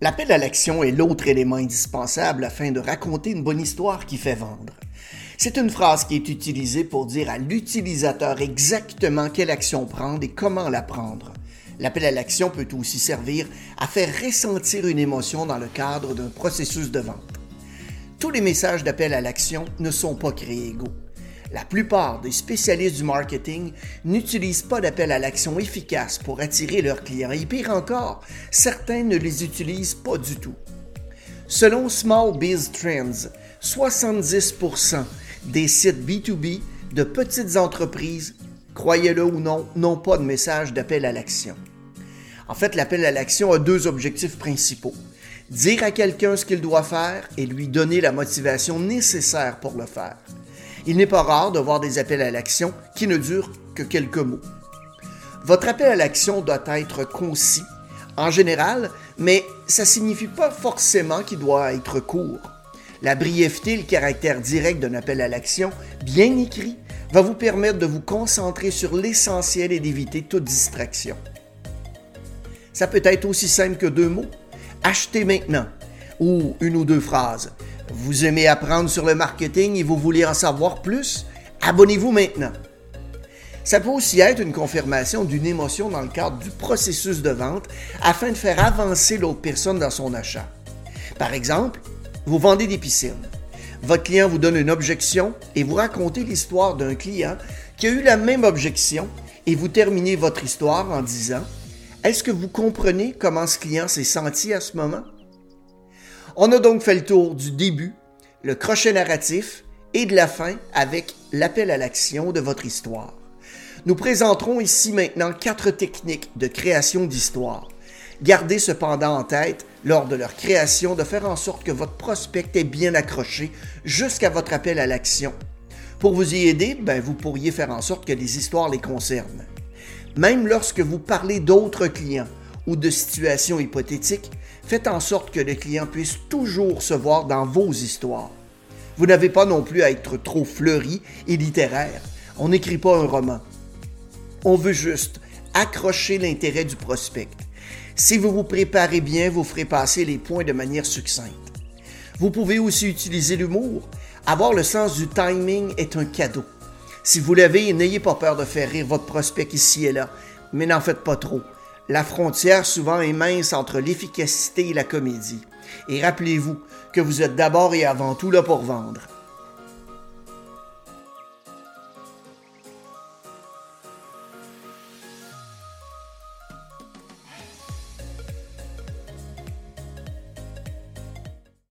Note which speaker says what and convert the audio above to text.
Speaker 1: L'appel à l'action est l'autre élément indispensable afin de raconter une bonne histoire qui fait vendre. C'est une phrase qui est utilisée pour dire à l'utilisateur exactement quelle action prendre et comment la prendre. L'appel à l'action peut aussi servir à faire ressentir une émotion dans le cadre d'un processus de vente. Tous les messages d'appel à l'action ne sont pas créés égaux. La plupart des spécialistes du marketing n'utilisent pas d'appel à l'action efficace pour attirer leurs clients et pire encore, certains ne les utilisent pas du tout. Selon Small Biz Trends, 70% des sites B2B de petites entreprises, croyez-le ou non, n'ont pas de message d'appel à l'action. En fait, l'appel à l'action a deux objectifs principaux. Dire à quelqu'un ce qu'il doit faire et lui donner la motivation nécessaire pour le faire. Il n'est pas rare de voir des appels à l'action qui ne durent que quelques mots. Votre appel à l'action doit être concis, en général, mais ça ne signifie pas forcément qu'il doit être court. La brièveté et le caractère direct d'un appel à l'action, bien écrit, va vous permettre de vous concentrer sur l'essentiel et d'éviter toute distraction. Ça peut être aussi simple que deux mots. Achetez maintenant ou une ou deux phrases. Vous aimez apprendre sur le marketing et vous voulez en savoir plus? Abonnez-vous maintenant. Ça peut aussi être une confirmation d'une émotion dans le cadre du processus de vente afin de faire avancer l'autre personne dans son achat. Par exemple, vous vendez des piscines. Votre client vous donne une objection et vous racontez l'histoire d'un client qui a eu la même objection et vous terminez votre histoire en disant Est-ce que vous comprenez comment ce client s'est senti à ce moment? On a donc fait le tour du début, le crochet narratif et de la fin avec l'appel à l'action de votre histoire. Nous présenterons ici maintenant quatre techniques de création d'histoire. Gardez cependant en tête, lors de leur création, de faire en sorte que votre prospect est bien accroché jusqu'à votre appel à l'action. Pour vous y aider, ben, vous pourriez faire en sorte que les histoires les concernent. Même lorsque vous parlez d'autres clients ou de situations hypothétiques, faites en sorte que le client puisse toujours se voir dans vos histoires. Vous n'avez pas non plus à être trop fleuri et littéraire. On n'écrit pas un roman. On veut juste accrocher l'intérêt du prospect. Si vous vous préparez bien, vous ferez passer les points de manière succincte. Vous pouvez aussi utiliser l'humour. Avoir le sens du timing est un cadeau. Si vous l'avez, n'ayez pas peur de faire rire votre prospect ici et là, mais n'en faites pas trop. La frontière souvent est mince entre l'efficacité et la comédie. Et rappelez-vous que vous êtes d'abord et avant tout là pour vendre.